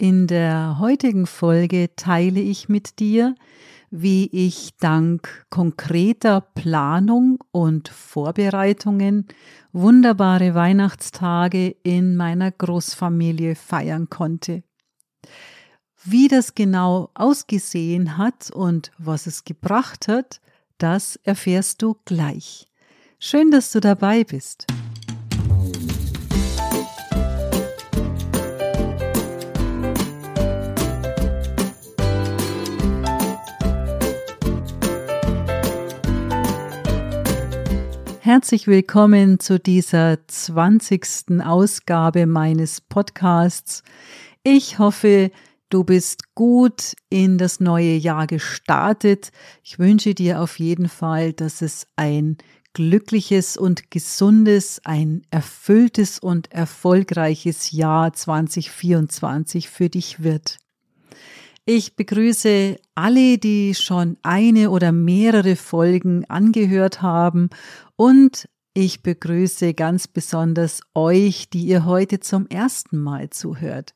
In der heutigen Folge teile ich mit dir, wie ich dank konkreter Planung und Vorbereitungen wunderbare Weihnachtstage in meiner Großfamilie feiern konnte. Wie das genau ausgesehen hat und was es gebracht hat, das erfährst du gleich. Schön, dass du dabei bist. Herzlich willkommen zu dieser 20. Ausgabe meines Podcasts. Ich hoffe, du bist gut in das neue Jahr gestartet. Ich wünsche dir auf jeden Fall, dass es ein glückliches und gesundes, ein erfülltes und erfolgreiches Jahr 2024 für dich wird. Ich begrüße alle, die schon eine oder mehrere Folgen angehört haben und ich begrüße ganz besonders euch, die ihr heute zum ersten Mal zuhört.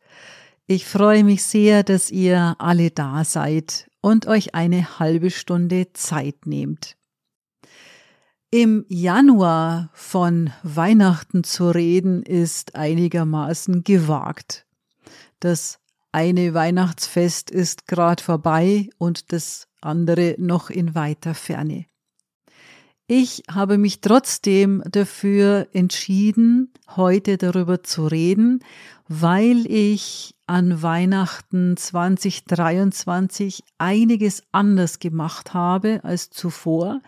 Ich freue mich sehr, dass ihr alle da seid und euch eine halbe Stunde Zeit nehmt. Im Januar von Weihnachten zu reden ist einigermaßen gewagt. Das eine Weihnachtsfest ist gerade vorbei und das andere noch in weiter Ferne. Ich habe mich trotzdem dafür entschieden, heute darüber zu reden, weil ich an Weihnachten 2023 einiges anders gemacht habe als zuvor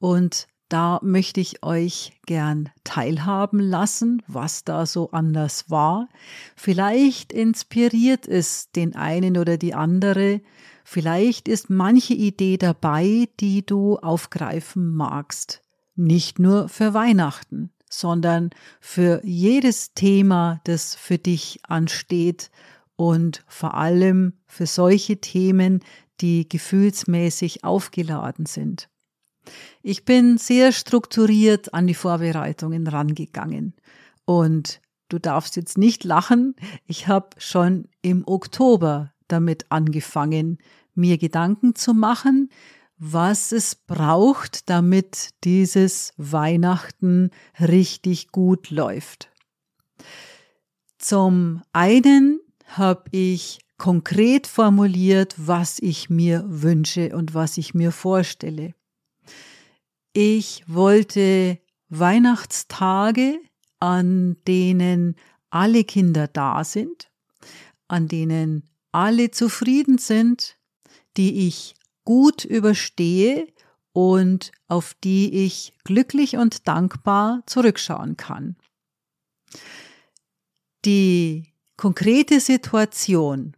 und da möchte ich euch gern teilhaben lassen, was da so anders war. Vielleicht inspiriert es den einen oder die andere. Vielleicht ist manche Idee dabei, die du aufgreifen magst. Nicht nur für Weihnachten, sondern für jedes Thema, das für dich ansteht und vor allem für solche Themen, die gefühlsmäßig aufgeladen sind. Ich bin sehr strukturiert an die Vorbereitungen rangegangen. Und du darfst jetzt nicht lachen, ich habe schon im Oktober damit angefangen, mir Gedanken zu machen, was es braucht, damit dieses Weihnachten richtig gut läuft. Zum einen habe ich konkret formuliert, was ich mir wünsche und was ich mir vorstelle. Ich wollte Weihnachtstage, an denen alle Kinder da sind, an denen alle zufrieden sind, die ich gut überstehe und auf die ich glücklich und dankbar zurückschauen kann. Die konkrete Situation,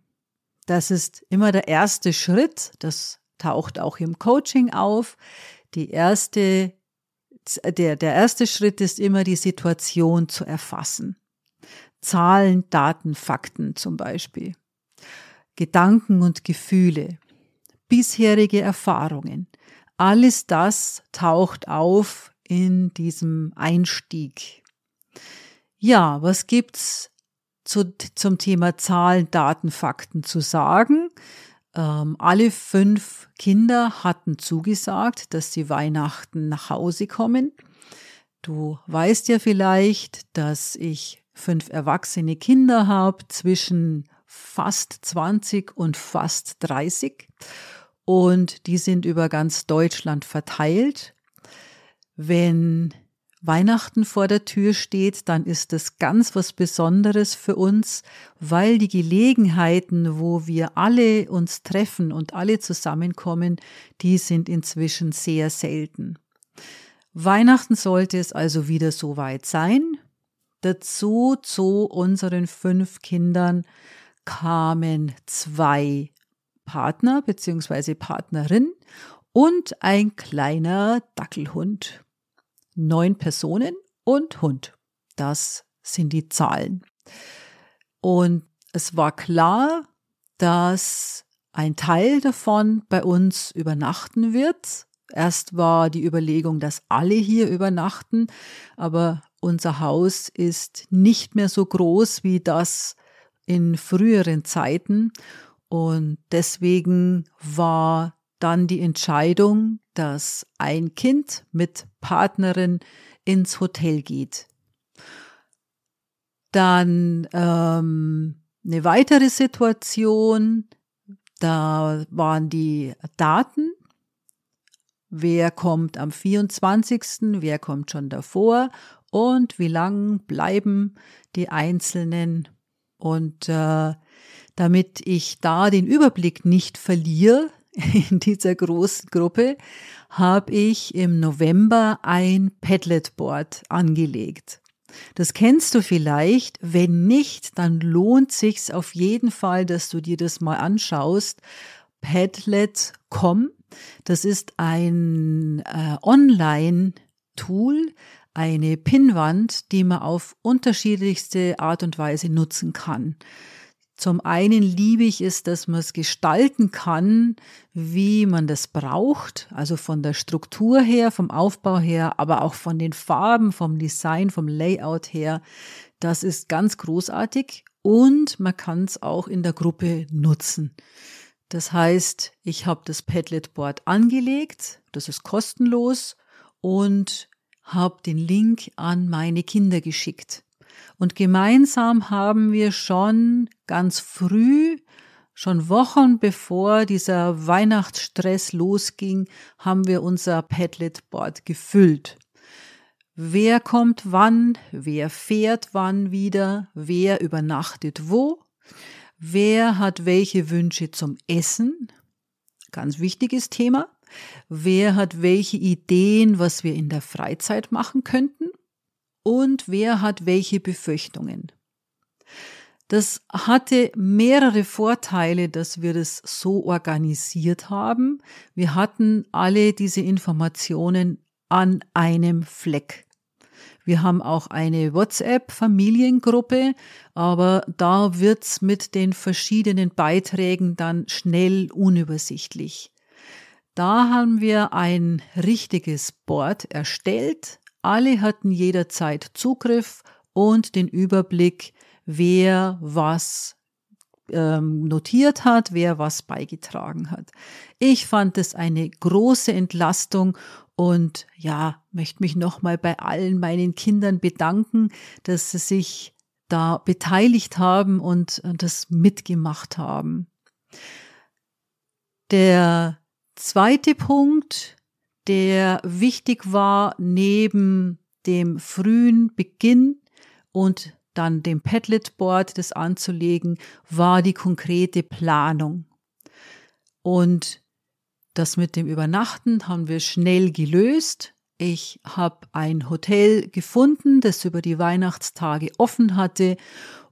das ist immer der erste Schritt, das taucht auch im Coaching auf, die erste, der, der erste Schritt ist immer die Situation zu erfassen. Zahlen, Daten, Fakten zum Beispiel. Gedanken und Gefühle. Bisherige Erfahrungen. Alles das taucht auf in diesem Einstieg. Ja, was gibt's zu, zum Thema Zahlen, Daten, Fakten zu sagen? Ähm, alle fünf Kinder hatten zugesagt, dass sie Weihnachten nach Hause kommen. Du weißt ja vielleicht, dass ich fünf erwachsene Kinder habe zwischen fast 20 und fast 30 und die sind über ganz Deutschland verteilt. Wenn Weihnachten vor der Tür steht, dann ist das ganz was Besonderes für uns, weil die Gelegenheiten, wo wir alle uns treffen und alle zusammenkommen, die sind inzwischen sehr selten. Weihnachten sollte es also wieder so weit sein. Dazu zu unseren fünf Kindern kamen zwei Partner bzw. Partnerin und ein kleiner Dackelhund neun Personen und Hund. Das sind die Zahlen. Und es war klar, dass ein Teil davon bei uns übernachten wird. Erst war die Überlegung, dass alle hier übernachten, aber unser Haus ist nicht mehr so groß wie das in früheren Zeiten. Und deswegen war dann die Entscheidung, dass ein Kind mit Partnerin ins Hotel geht. Dann ähm, eine weitere Situation, da waren die Daten. Wer kommt am 24., wer kommt schon davor und wie lang bleiben die Einzelnen. Und äh, damit ich da den Überblick nicht verliere in dieser großen Gruppe, habe ich im November ein Padlet-Board angelegt. Das kennst du vielleicht. Wenn nicht, dann lohnt sich's auf jeden Fall, dass du dir das mal anschaust. Padlet.com. Das ist ein äh, Online-Tool, eine Pinnwand, die man auf unterschiedlichste Art und Weise nutzen kann. Zum einen liebe ich es, dass man es gestalten kann, wie man das braucht, also von der Struktur her, vom Aufbau her, aber auch von den Farben, vom Design, vom Layout her. Das ist ganz großartig und man kann es auch in der Gruppe nutzen. Das heißt, ich habe das Padlet Board angelegt, das ist kostenlos und habe den Link an meine Kinder geschickt. Und gemeinsam haben wir schon ganz früh, schon Wochen bevor dieser Weihnachtsstress losging, haben wir unser Padlet-Board gefüllt. Wer kommt wann, wer fährt wann wieder, wer übernachtet wo, wer hat welche Wünsche zum Essen, ganz wichtiges Thema, wer hat welche Ideen, was wir in der Freizeit machen könnten, und wer hat welche Befürchtungen. Das hatte mehrere Vorteile, dass wir das so organisiert haben. Wir hatten alle diese Informationen an einem Fleck. Wir haben auch eine WhatsApp-Familiengruppe, aber da wird's mit den verschiedenen Beiträgen dann schnell unübersichtlich. Da haben wir ein richtiges Board erstellt, alle hatten jederzeit Zugriff und den Überblick, wer was ähm, notiert hat, wer was beigetragen hat. Ich fand es eine große Entlastung und ja, möchte mich nochmal bei allen meinen Kindern bedanken, dass sie sich da beteiligt haben und, und das mitgemacht haben. Der zweite Punkt, der wichtig war neben dem frühen Beginn und dann dem Padlet-Board, das anzulegen, war die konkrete Planung. Und das mit dem Übernachten haben wir schnell gelöst. Ich habe ein Hotel gefunden, das über die Weihnachtstage offen hatte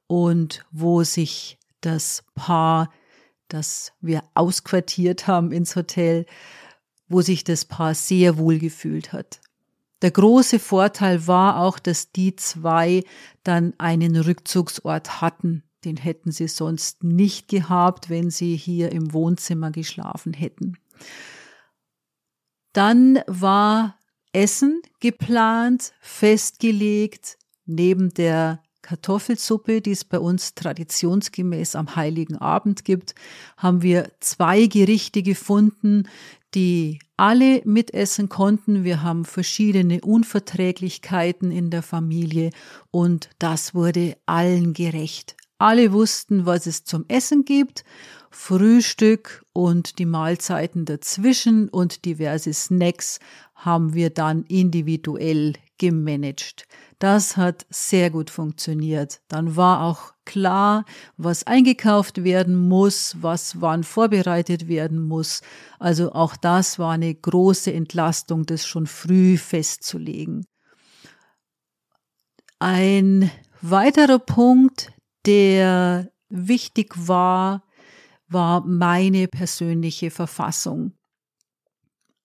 und wo sich das Paar, das wir ausquartiert haben ins Hotel, wo sich das Paar sehr wohl gefühlt hat. Der große Vorteil war auch, dass die zwei dann einen Rückzugsort hatten. Den hätten sie sonst nicht gehabt, wenn sie hier im Wohnzimmer geschlafen hätten. Dann war Essen geplant, festgelegt, neben der Kartoffelsuppe, die es bei uns traditionsgemäß am heiligen Abend gibt, haben wir zwei Gerichte gefunden, die alle mitessen konnten. Wir haben verschiedene Unverträglichkeiten in der Familie und das wurde allen gerecht. Alle wussten, was es zum Essen gibt, Frühstück und die Mahlzeiten dazwischen und diverse Snacks haben wir dann individuell gemanagt. Das hat sehr gut funktioniert. Dann war auch klar, was eingekauft werden muss, was wann vorbereitet werden muss. Also auch das war eine große Entlastung, das schon früh festzulegen. Ein weiterer Punkt, der wichtig war, war meine persönliche Verfassung.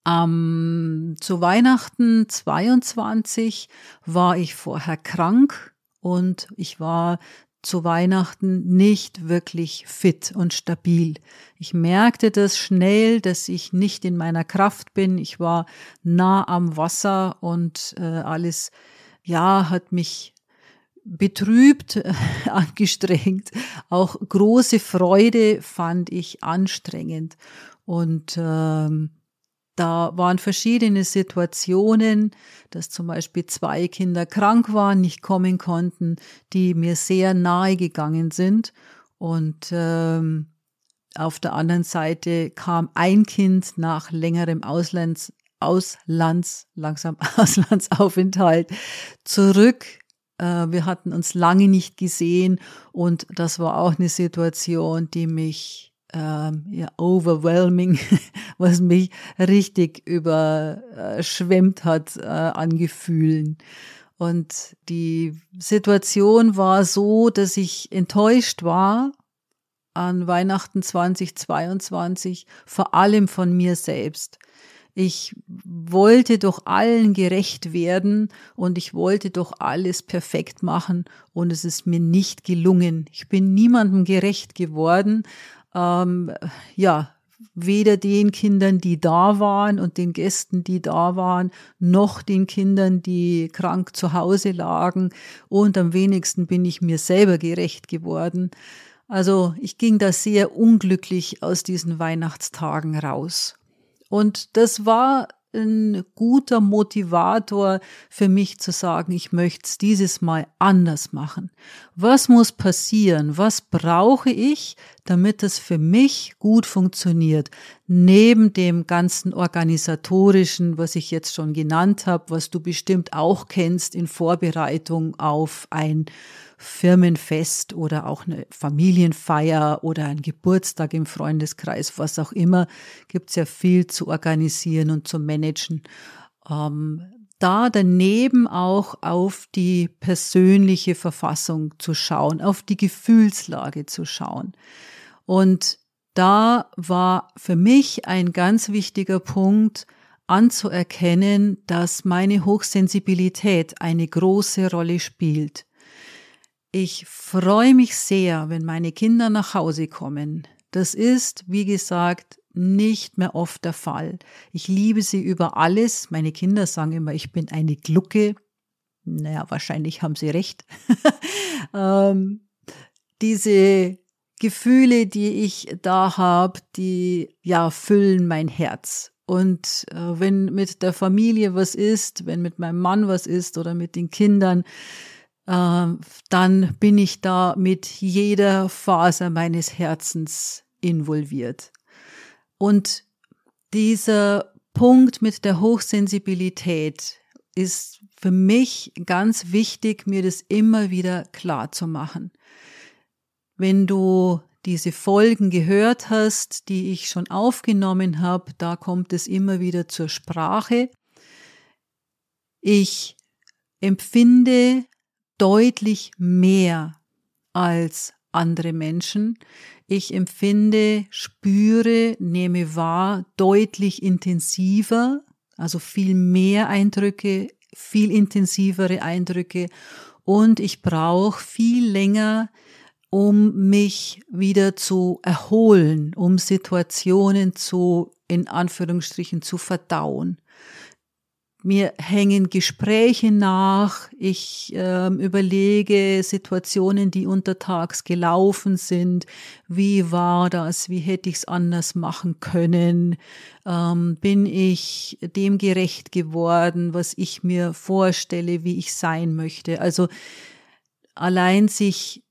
Ähm, zu Weihnachten 22 war ich vorher krank und ich war zu Weihnachten nicht wirklich fit und stabil. Ich merkte das schnell, dass ich nicht in meiner Kraft bin. Ich war nah am Wasser und äh, alles, ja, hat mich betrübt, angestrengt. Auch große Freude fand ich anstrengend. Und ähm, da waren verschiedene Situationen, dass zum Beispiel zwei Kinder krank waren, nicht kommen konnten, die mir sehr nahe gegangen sind. Und ähm, auf der anderen Seite kam ein Kind nach längerem Auslands, Auslands, langsam Auslandsaufenthalt zurück. Äh, wir hatten uns lange nicht gesehen und das war auch eine Situation, die mich ähm, ja, overwhelming, was mich richtig überschwemmt hat äh, an Gefühlen. Und die Situation war so, dass ich enttäuscht war an Weihnachten 2022, vor allem von mir selbst. Ich wollte doch allen gerecht werden und ich wollte doch alles perfekt machen und es ist mir nicht gelungen. Ich bin niemandem gerecht geworden ähm, ja, weder den Kindern, die da waren und den Gästen, die da waren, noch den Kindern, die krank zu Hause lagen. Und am wenigsten bin ich mir selber gerecht geworden. Also ich ging da sehr unglücklich aus diesen Weihnachtstagen raus. Und das war ein guter Motivator für mich zu sagen, ich möchte es dieses Mal anders machen. Was muss passieren? Was brauche ich, damit es für mich gut funktioniert? Neben dem ganzen organisatorischen, was ich jetzt schon genannt habe, was du bestimmt auch kennst in Vorbereitung auf ein Firmenfest oder auch eine Familienfeier oder ein Geburtstag im Freundeskreis, was auch immer, gibt es ja viel zu organisieren und zu managen. Ähm, da daneben auch auf die persönliche Verfassung zu schauen, auf die Gefühlslage zu schauen. Und da war für mich ein ganz wichtiger Punkt, anzuerkennen, dass meine Hochsensibilität eine große Rolle spielt. Ich freue mich sehr, wenn meine Kinder nach Hause kommen. Das ist, wie gesagt, nicht mehr oft der Fall. Ich liebe sie über alles. Meine Kinder sagen immer, ich bin eine Glucke. Naja, wahrscheinlich haben sie recht. ähm, diese Gefühle, die ich da habe, die ja füllen mein Herz. Und äh, wenn mit der Familie was ist, wenn mit meinem Mann was ist oder mit den Kindern, dann bin ich da mit jeder Faser meines Herzens involviert. Und dieser Punkt mit der Hochsensibilität ist für mich ganz wichtig, mir das immer wieder klar zu machen. Wenn du diese Folgen gehört hast, die ich schon aufgenommen habe, da kommt es immer wieder zur Sprache. Ich empfinde deutlich mehr als andere Menschen. Ich empfinde, spüre, nehme wahr deutlich intensiver, also viel mehr Eindrücke, viel intensivere Eindrücke und ich brauche viel länger, um mich wieder zu erholen, um Situationen zu, in Anführungsstrichen, zu verdauen. Mir hängen Gespräche nach, ich äh, überlege Situationen, die untertags gelaufen sind. Wie war das? Wie hätte ich es anders machen können? Ähm, bin ich dem gerecht geworden, was ich mir vorstelle, wie ich sein möchte? Also allein sich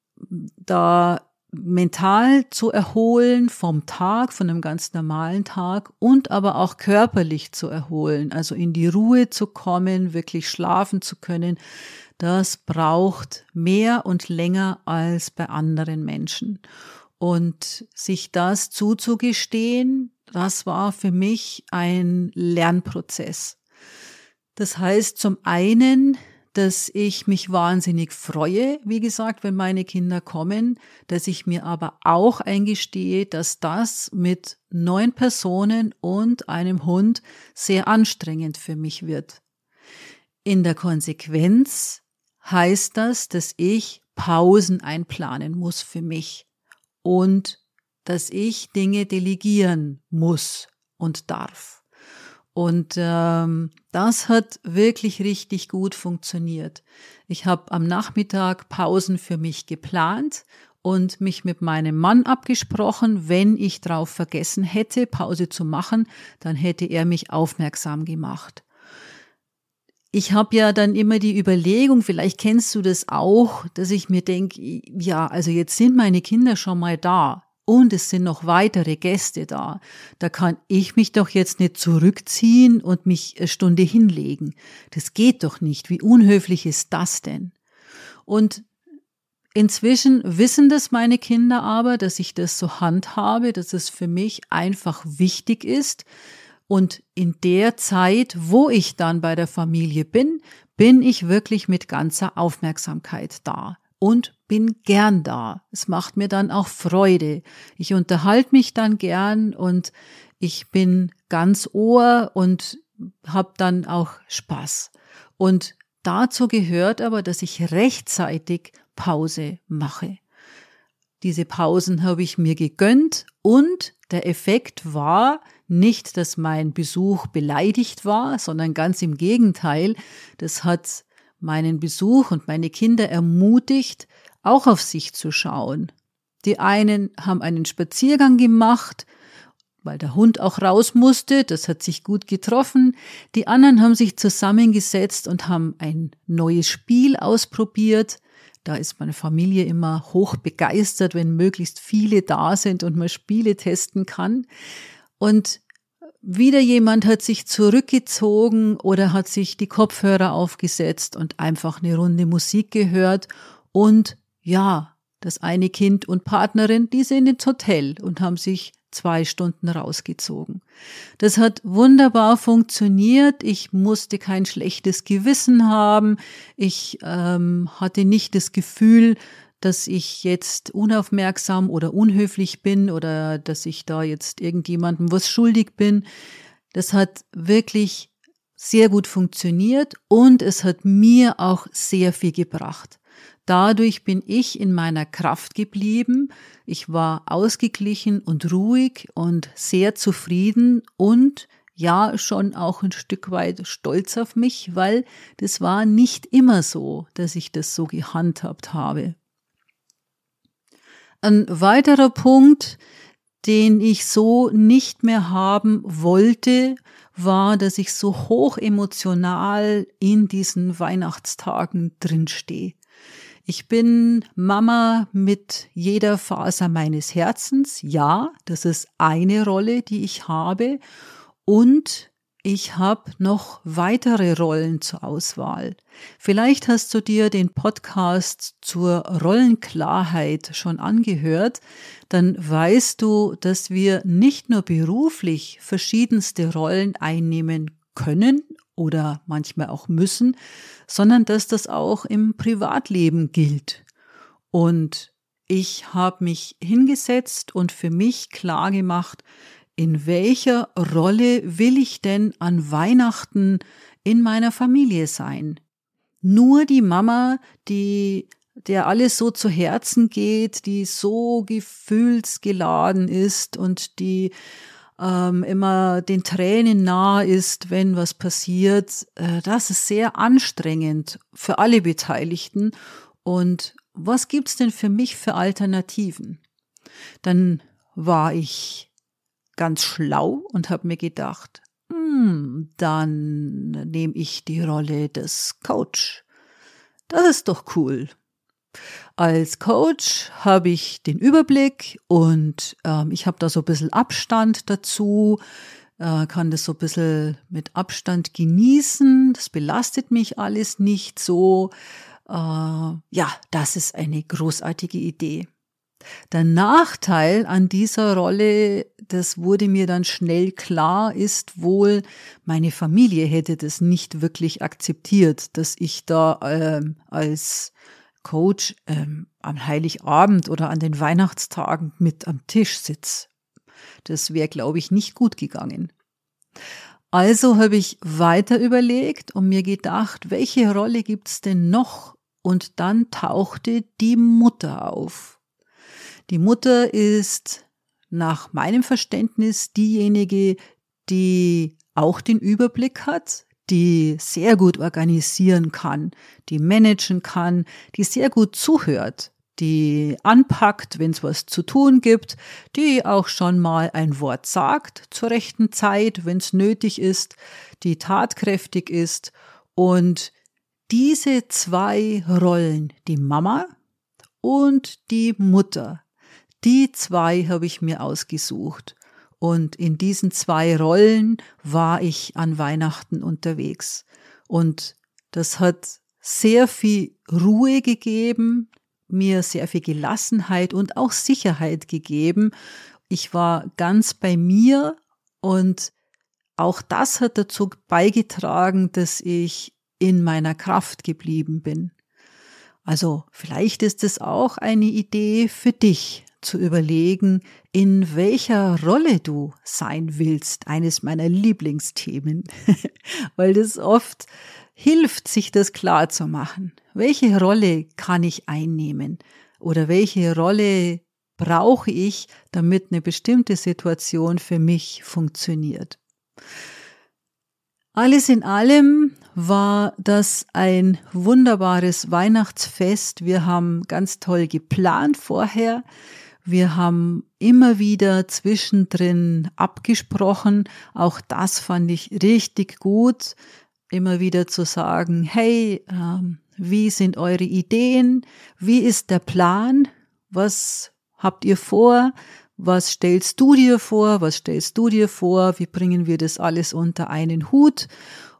da mental zu erholen vom Tag, von einem ganz normalen Tag und aber auch körperlich zu erholen, also in die Ruhe zu kommen, wirklich schlafen zu können, das braucht mehr und länger als bei anderen Menschen. Und sich das zuzugestehen, das war für mich ein Lernprozess. Das heißt, zum einen dass ich mich wahnsinnig freue, wie gesagt, wenn meine Kinder kommen, dass ich mir aber auch eingestehe, dass das mit neun Personen und einem Hund sehr anstrengend für mich wird. In der Konsequenz heißt das, dass ich Pausen einplanen muss für mich und dass ich Dinge delegieren muss und darf. Und ähm, das hat wirklich richtig gut funktioniert. Ich habe am Nachmittag Pausen für mich geplant und mich mit meinem Mann abgesprochen, wenn ich drauf vergessen hätte, Pause zu machen, dann hätte er mich aufmerksam gemacht. Ich habe ja dann immer die Überlegung, vielleicht kennst du das auch, dass ich mir denke, ja, also jetzt sind meine Kinder schon mal da und es sind noch weitere Gäste da. Da kann ich mich doch jetzt nicht zurückziehen und mich eine Stunde hinlegen. Das geht doch nicht. Wie unhöflich ist das denn? Und Inzwischen wissen das meine Kinder aber, dass ich das so handhabe, dass es für mich einfach wichtig ist. Und in der Zeit, wo ich dann bei der Familie bin, bin ich wirklich mit ganzer Aufmerksamkeit da und bin gern da. Es macht mir dann auch Freude. Ich unterhalte mich dann gern und ich bin ganz Ohr und habe dann auch Spaß. Und dazu gehört aber, dass ich rechtzeitig Pause mache. Diese Pausen habe ich mir gegönnt und der Effekt war nicht, dass mein Besuch beleidigt war, sondern ganz im Gegenteil, das hat meinen Besuch und meine Kinder ermutigt, auch auf sich zu schauen. Die einen haben einen Spaziergang gemacht, weil der Hund auch raus musste, das hat sich gut getroffen. Die anderen haben sich zusammengesetzt und haben ein neues Spiel ausprobiert. Da ist meine Familie immer hoch begeistert, wenn möglichst viele da sind und man Spiele testen kann. Und wieder jemand hat sich zurückgezogen oder hat sich die Kopfhörer aufgesetzt und einfach eine Runde Musik gehört. Und ja, das eine Kind und Partnerin, die sind ins Hotel und haben sich zwei Stunden rausgezogen. Das hat wunderbar funktioniert. Ich musste kein schlechtes Gewissen haben. Ich ähm, hatte nicht das Gefühl, dass ich jetzt unaufmerksam oder unhöflich bin oder dass ich da jetzt irgendjemandem was schuldig bin. Das hat wirklich sehr gut funktioniert und es hat mir auch sehr viel gebracht. Dadurch bin ich in meiner Kraft geblieben. Ich war ausgeglichen und ruhig und sehr zufrieden und ja, schon auch ein Stück weit stolz auf mich, weil das war nicht immer so, dass ich das so gehandhabt habe. Ein weiterer Punkt, den ich so nicht mehr haben wollte, war, dass ich so hoch emotional in diesen Weihnachtstagen drinstehe. Ich bin Mama mit jeder Faser meines Herzens. Ja, das ist eine Rolle, die ich habe. Und ich habe noch weitere Rollen zur Auswahl. Vielleicht hast du dir den Podcast zur Rollenklarheit schon angehört, dann weißt du, dass wir nicht nur beruflich verschiedenste Rollen einnehmen können oder manchmal auch müssen, sondern dass das auch im Privatleben gilt. Und ich habe mich hingesetzt und für mich klar gemacht, in welcher Rolle will ich denn an Weihnachten in meiner Familie sein? Nur die Mama, die der alles so zu Herzen geht, die so gefühlsgeladen ist und die ähm, immer den Tränen nah ist, wenn was passiert. Äh, das ist sehr anstrengend für alle Beteiligten. Und was gibt's denn für mich für Alternativen? Dann war ich ganz schlau und habe mir gedacht, hm, dann nehme ich die Rolle des Coach. Das ist doch cool. Als Coach habe ich den Überblick und ähm, ich habe da so ein bisschen Abstand dazu, äh, kann das so ein bisschen mit Abstand genießen. Das belastet mich alles nicht so. Äh, ja, das ist eine großartige Idee. Der Nachteil an dieser Rolle, das wurde mir dann schnell klar, ist wohl, meine Familie hätte das nicht wirklich akzeptiert, dass ich da äh, als Coach ähm, am Heiligabend oder an den Weihnachtstagen mit am Tisch sitze. Das wäre, glaube ich, nicht gut gegangen. Also habe ich weiter überlegt und mir gedacht, welche Rolle gibt's denn noch? Und dann tauchte die Mutter auf. Die Mutter ist nach meinem Verständnis diejenige, die auch den Überblick hat, die sehr gut organisieren kann, die managen kann, die sehr gut zuhört, die anpackt, wenn es was zu tun gibt, die auch schon mal ein Wort sagt zur rechten Zeit, wenn es nötig ist, die tatkräftig ist. Und diese zwei Rollen, die Mama und die Mutter, die zwei habe ich mir ausgesucht. Und in diesen zwei Rollen war ich an Weihnachten unterwegs. Und das hat sehr viel Ruhe gegeben, mir sehr viel Gelassenheit und auch Sicherheit gegeben. Ich war ganz bei mir und auch das hat dazu beigetragen, dass ich in meiner Kraft geblieben bin. Also vielleicht ist es auch eine Idee für dich zu überlegen, in welcher Rolle du sein willst, eines meiner Lieblingsthemen, weil das oft hilft, sich das klar zu machen. Welche Rolle kann ich einnehmen oder welche Rolle brauche ich, damit eine bestimmte Situation für mich funktioniert? Alles in allem war das ein wunderbares Weihnachtsfest. Wir haben ganz toll geplant vorher. Wir haben immer wieder zwischendrin abgesprochen. Auch das fand ich richtig gut immer wieder zu sagen, hey, ähm, wie sind eure Ideen? Wie ist der Plan? Was habt ihr vor? Was stellst du dir vor? Was stellst du dir vor? Wie bringen wir das alles unter einen Hut?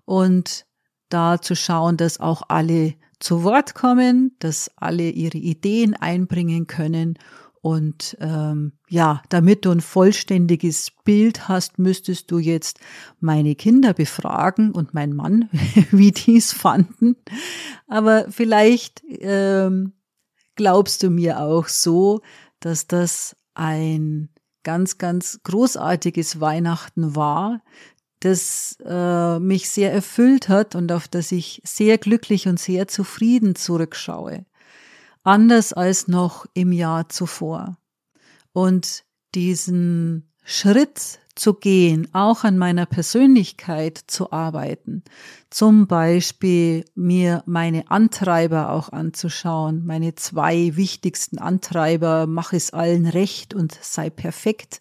Und da zu schauen, dass auch alle zu Wort kommen, dass alle ihre Ideen einbringen können und ähm, ja, damit du ein vollständiges Bild hast, müsstest du jetzt meine Kinder befragen und mein Mann, wie die es fanden. Aber vielleicht ähm, glaubst du mir auch so, dass das ein ganz, ganz großartiges Weihnachten war, das äh, mich sehr erfüllt hat und auf das ich sehr glücklich und sehr zufrieden zurückschaue anders als noch im Jahr zuvor. Und diesen Schritt zu gehen, auch an meiner Persönlichkeit zu arbeiten, zum Beispiel mir meine Antreiber auch anzuschauen, meine zwei wichtigsten Antreiber, mach es allen recht und sei perfekt,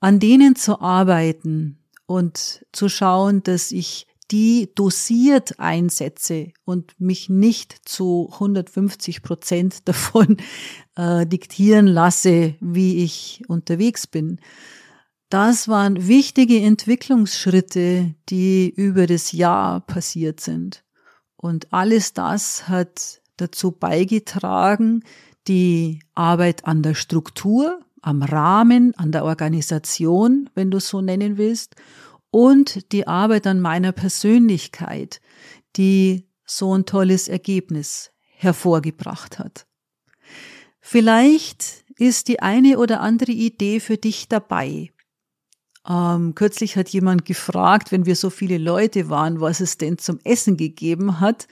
an denen zu arbeiten und zu schauen, dass ich die dosiert einsetze und mich nicht zu 150 Prozent davon äh, diktieren lasse, wie ich unterwegs bin. Das waren wichtige Entwicklungsschritte, die über das Jahr passiert sind. Und alles das hat dazu beigetragen, die Arbeit an der Struktur, am Rahmen, an der Organisation, wenn du es so nennen willst, und die Arbeit an meiner Persönlichkeit, die so ein tolles Ergebnis hervorgebracht hat. Vielleicht ist die eine oder andere Idee für dich dabei. Ähm, kürzlich hat jemand gefragt, wenn wir so viele Leute waren, was es denn zum Essen gegeben hat.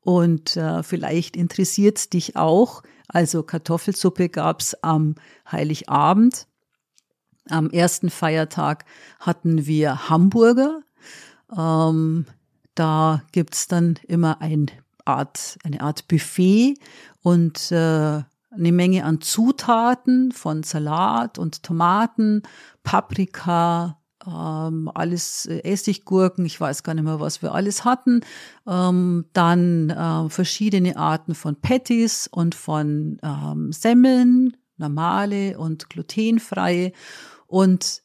Und äh, vielleicht interessiert dich auch. Also Kartoffelsuppe gab's am Heiligabend. Am ersten Feiertag hatten wir Hamburger. Ähm, da gibt's dann immer ein Art, eine Art Buffet und äh, eine Menge an Zutaten von Salat und Tomaten, Paprika, ähm, alles äh, Essiggurken, ich weiß gar nicht mehr, was wir alles hatten. Ähm, dann äh, verschiedene Arten von Patties und von ähm, Semmeln, normale und glutenfreie. Und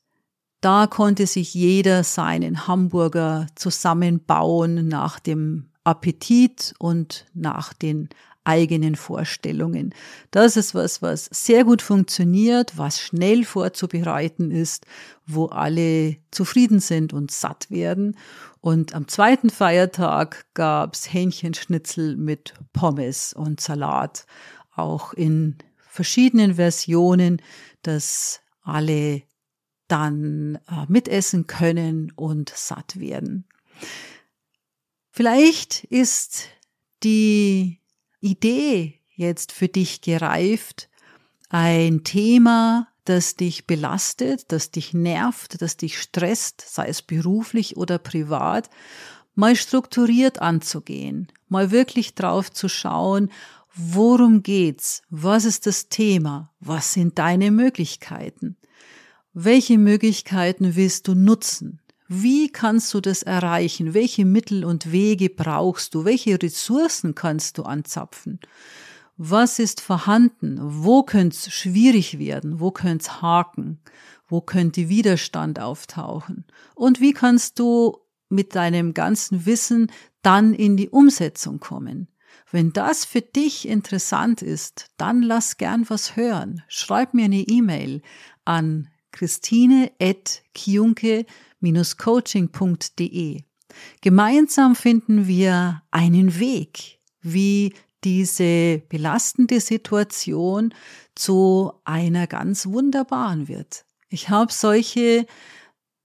da konnte sich jeder seinen Hamburger zusammenbauen nach dem Appetit und nach den eigenen Vorstellungen. Das ist was, was sehr gut funktioniert, was schnell vorzubereiten ist, wo alle zufrieden sind und satt werden. Und am zweiten Feiertag gab's Hähnchenschnitzel mit Pommes und Salat, auch in verschiedenen Versionen, dass alle dann äh, mitessen können und satt werden. Vielleicht ist die Idee jetzt für dich gereift, ein Thema das dich belastet, das dich nervt, das dich stresst, sei es beruflich oder privat, mal strukturiert anzugehen, mal wirklich drauf zu schauen, worum geht's, was ist das Thema, was sind deine Möglichkeiten, welche Möglichkeiten willst du nutzen, wie kannst du das erreichen, welche Mittel und Wege brauchst du, welche Ressourcen kannst du anzapfen, was ist vorhanden, wo könnte es schwierig werden, wo könnte es haken, wo könnte Widerstand auftauchen? Und wie kannst du mit deinem ganzen Wissen dann in die Umsetzung kommen. Wenn das für dich interessant ist, dann lass gern was hören. Schreib mir eine E-Mail an christine.kiunke-coaching.de. Gemeinsam finden wir einen Weg, wie diese belastende Situation zu einer ganz wunderbaren wird. Ich habe solche,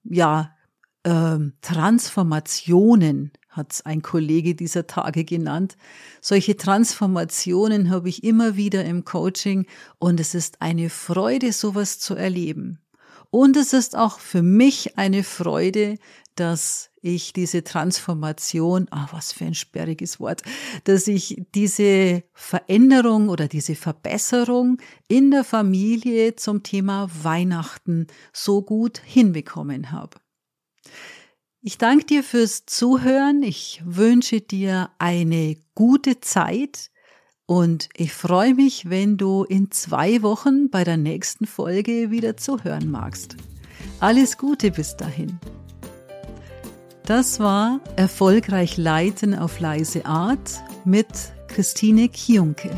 ja, äh, Transformationen, hat ein Kollege dieser Tage genannt. Solche Transformationen habe ich immer wieder im Coaching und es ist eine Freude, sowas zu erleben. Und es ist auch für mich eine Freude, dass ich diese Transformation, ah, was für ein sperriges Wort, dass ich diese Veränderung oder diese Verbesserung in der Familie zum Thema Weihnachten so gut hinbekommen habe. Ich danke dir fürs Zuhören. Ich wünsche dir eine gute Zeit und ich freue mich, wenn du in zwei Wochen bei der nächsten Folge wieder zuhören magst. Alles Gute bis dahin. Das war Erfolgreich Leiten auf leise Art mit Christine Kionke.